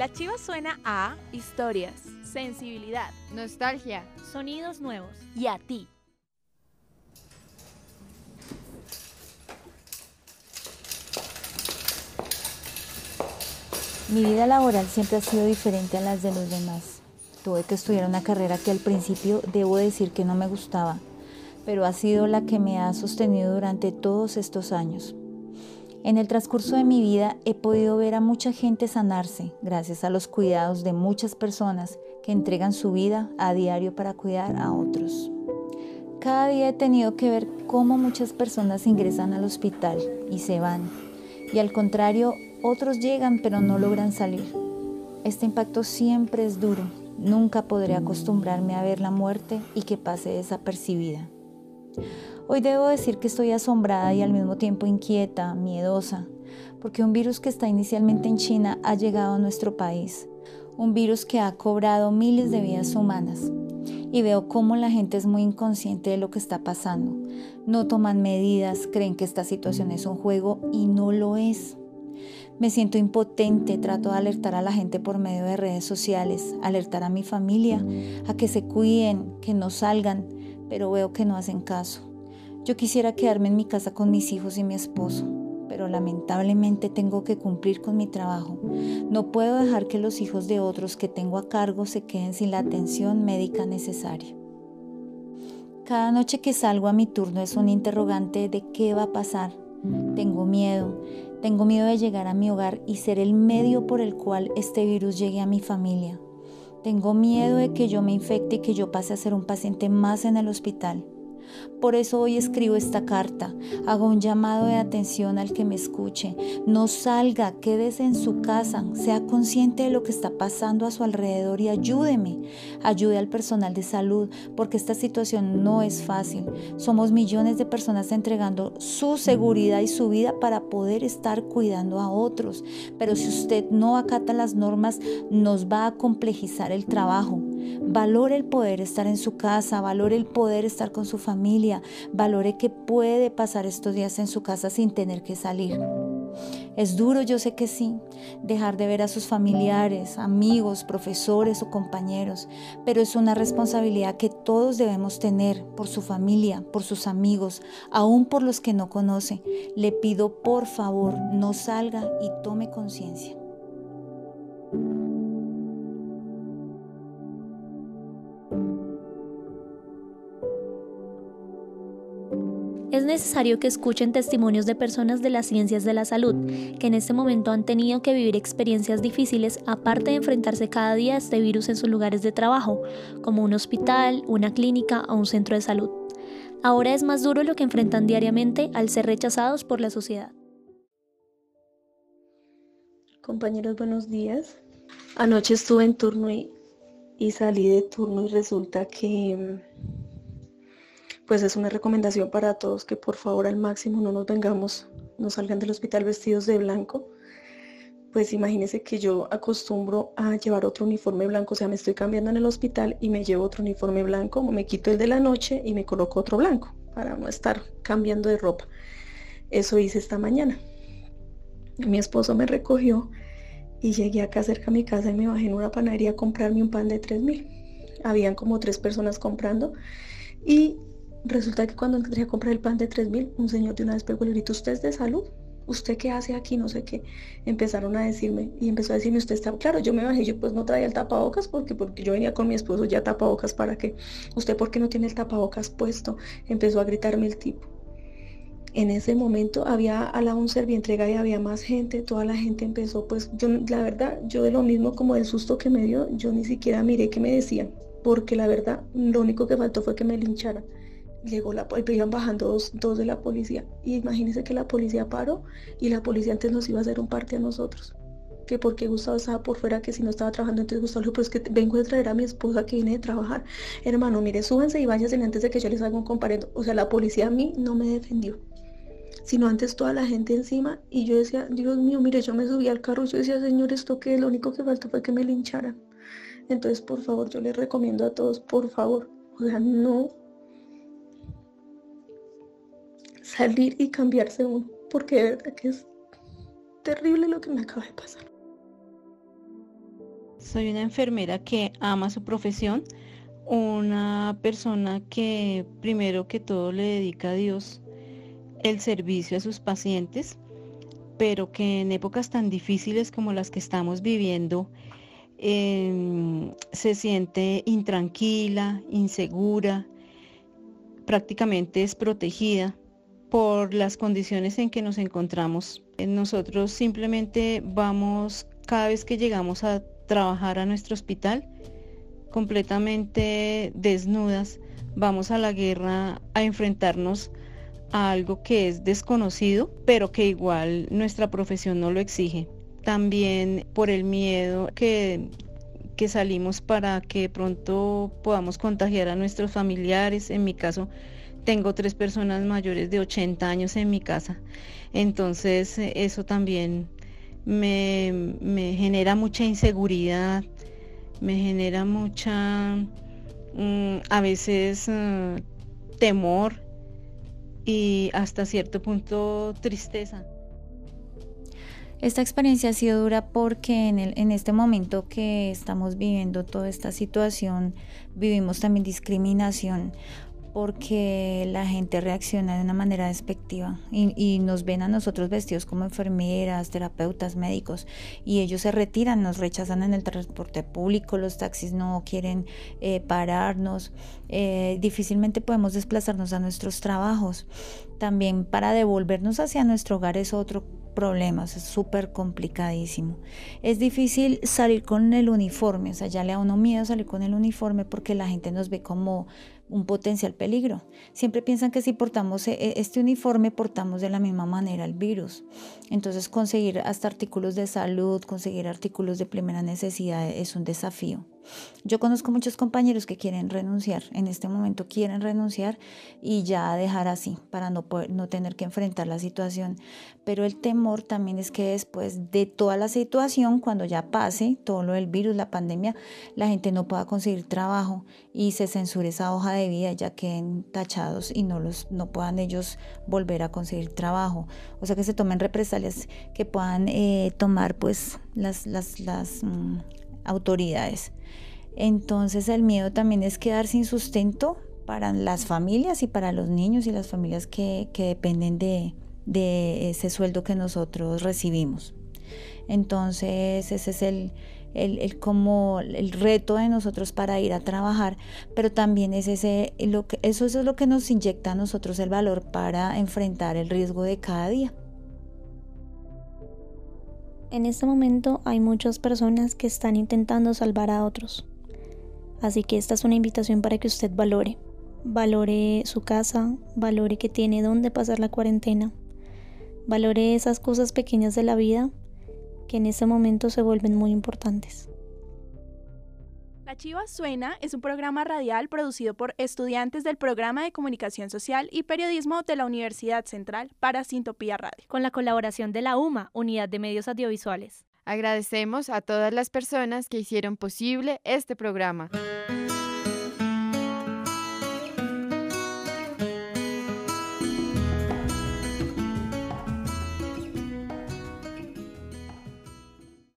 La chiva suena a historias, sensibilidad, nostalgia, sonidos nuevos y a ti. Mi vida laboral siempre ha sido diferente a las de los demás. Tuve que estudiar una carrera que al principio debo decir que no me gustaba, pero ha sido la que me ha sostenido durante todos estos años. En el transcurso de mi vida he podido ver a mucha gente sanarse gracias a los cuidados de muchas personas que entregan su vida a diario para cuidar a otros. Cada día he tenido que ver cómo muchas personas ingresan al hospital y se van, y al contrario, otros llegan pero no logran salir. Este impacto siempre es duro. Nunca podré acostumbrarme a ver la muerte y que pase desapercibida. Hoy debo decir que estoy asombrada y al mismo tiempo inquieta, miedosa, porque un virus que está inicialmente en China ha llegado a nuestro país, un virus que ha cobrado miles de vidas humanas. Y veo cómo la gente es muy inconsciente de lo que está pasando. No toman medidas, creen que esta situación es un juego y no lo es. Me siento impotente, trato de alertar a la gente por medio de redes sociales, alertar a mi familia, a que se cuiden, que no salgan, pero veo que no hacen caso. Yo quisiera quedarme en mi casa con mis hijos y mi esposo, pero lamentablemente tengo que cumplir con mi trabajo. No puedo dejar que los hijos de otros que tengo a cargo se queden sin la atención médica necesaria. Cada noche que salgo a mi turno es un interrogante de qué va a pasar. Tengo miedo, tengo miedo de llegar a mi hogar y ser el medio por el cual este virus llegue a mi familia. Tengo miedo de que yo me infecte y que yo pase a ser un paciente más en el hospital. Por eso hoy escribo esta carta. Hago un llamado de atención al que me escuche. No salga, quédese en su casa, sea consciente de lo que está pasando a su alrededor y ayúdeme. Ayude al personal de salud porque esta situación no es fácil. Somos millones de personas entregando su seguridad y su vida para poder estar cuidando a otros. Pero si usted no acata las normas, nos va a complejizar el trabajo. Valore el poder estar en su casa, valore el poder estar con su familia, valore que puede pasar estos días en su casa sin tener que salir. Es duro, yo sé que sí, dejar de ver a sus familiares, amigos, profesores o compañeros, pero es una responsabilidad que todos debemos tener por su familia, por sus amigos, aún por los que no conoce. Le pido por favor, no salga y tome conciencia. Es necesario que escuchen testimonios de personas de las ciencias de la salud, que en este momento han tenido que vivir experiencias difíciles aparte de enfrentarse cada día a este virus en sus lugares de trabajo, como un hospital, una clínica o un centro de salud. Ahora es más duro lo que enfrentan diariamente al ser rechazados por la sociedad. Compañeros, buenos días. Anoche estuve en turno y, y salí de turno y resulta que pues es una recomendación para todos que por favor al máximo no nos vengamos, no salgan del hospital vestidos de blanco. Pues imagínense que yo acostumbro a llevar otro uniforme blanco, o sea, me estoy cambiando en el hospital y me llevo otro uniforme blanco, me quito el de la noche y me coloco otro blanco para no estar cambiando de ropa. Eso hice esta mañana. Mi esposo me recogió y llegué acá cerca a mi casa y me bajé en una panadería a comprarme un pan de 3 mil. Habían como tres personas comprando y Resulta que cuando entré a comprar el pan de 3000, un señor de una vez pegó el grito, ¿usted es de salud? ¿Usted qué hace aquí? No sé qué. Empezaron a decirme y empezó a decirme, usted está, claro, yo me bajé, yo pues no traía el tapabocas porque, porque yo venía con mi esposo ya tapabocas para que, ¿usted por qué no tiene el tapabocas puesto? Empezó a gritarme el tipo. En ese momento había a la un servientrega y había más gente, toda la gente empezó, pues yo, la verdad, yo de lo mismo como del susto que me dio, yo ni siquiera miré qué me decían, porque la verdad, lo único que faltó fue que me lincharan llegó la iban bajando dos, dos, de la policía. Y imagínense que la policía paró y la policía antes nos iba a hacer un parte a nosotros. Que porque Gustavo estaba por fuera que si no estaba trabajando. Entonces Gustavo dijo pues que vengo a traer a mi esposa que viene de trabajar. Hermano mire súbanse y váyanse antes de que yo les haga un comparendo o sea la policía a mí no me defendió sino antes toda la gente encima. Y yo decía Dios mío mire yo me subí al carro yo decía señor esto que lo único que faltó fue que me lincharan entonces por favor yo les recomiendo a todos por favor. O sea no salir y cambiarse uno, porque de verdad que es terrible lo que me acaba de pasar. Soy una enfermera que ama su profesión, una persona que primero que todo le dedica a Dios el servicio a sus pacientes, pero que en épocas tan difíciles como las que estamos viviendo, em, se siente intranquila, insegura, prácticamente desprotegida por las condiciones en que nos encontramos. Nosotros simplemente vamos cada vez que llegamos a trabajar a nuestro hospital completamente desnudas, vamos a la guerra a enfrentarnos a algo que es desconocido, pero que igual nuestra profesión no lo exige. También por el miedo que, que salimos para que pronto podamos contagiar a nuestros familiares. En mi caso, tengo tres personas mayores de 80 años en mi casa. Entonces, eso también me, genera mucha inseguridad, me genera mucha, mm, a veces, eh, temor y hasta cierto punto tristeza. Esta experiencia ha sido dura porque en este momento que estamos viviendo toda esta situación, vivimos también discriminación porque la gente reacciona de una manera despectiva y, nos ven a nosotros vestidos como enfermeras, terapeutas, médicos y ellos se retiran, nos rechazan en el transporte público, los taxis no quieren eh, pararnos, eh, difícilmente podemos desplazarnos a nuestros trabajos. También para devolvernos hacia nuestro hogar es otro problema, es súper complicadísimo. Es difícil salir con el uniforme, o sea, ya le da uno miedo salir con el uniforme porque la gente nos ve como un potencial peligro. Siempre piensan que si portamos e, e, este uniforme, portamos de la misma manera el virus. Entonces conseguir hasta artículos de salud, conseguir artículos de primera necesidad es un desafío. Yo conozco muchos compañeros que quieren renunciar, en este momento quieren renunciar y ya dejar así para no, no tener que enfrentar la situación. Pero el temor también es que después de toda la situación, cuando ya pase todo lo del virus, la pandemia, la gente no pueda conseguir trabajo y se censure esa hoja de vida, ya queden tachados y no, los, no puedan ellos volver a conseguir trabajo. O sea que se tomen represalias que puedan eh, tomar pues las, las, las mm, autoridades. Entonces el miedo también es quedar sin sustento para las familias y para los niños y las familias que, dependen de, ese sueldo que nosotros recibimos. Entonces ese es el, el, como el reto de nosotros para ir a trabajar, pero también es ese, lo que, eso, es lo que nos inyecta a nosotros el valor para enfrentar el riesgo de cada día. En este momento hay muchas personas que están intentando salvar a otros. Así que esta es una invitación para que usted valore. Valore su casa, valore que tiene dónde pasar la cuarentena. Valore esas cosas pequeñas de la vida que en este momento se vuelven muy importantes. La Chiva Suena es un programa radial producido por estudiantes del Programa de Comunicación Social y Periodismo de la Universidad Central para Sintopía Radio. Con la colaboración de la UMA, Unidad de Medios Audiovisuales. Agradecemos a todas las personas que hicieron posible este programa.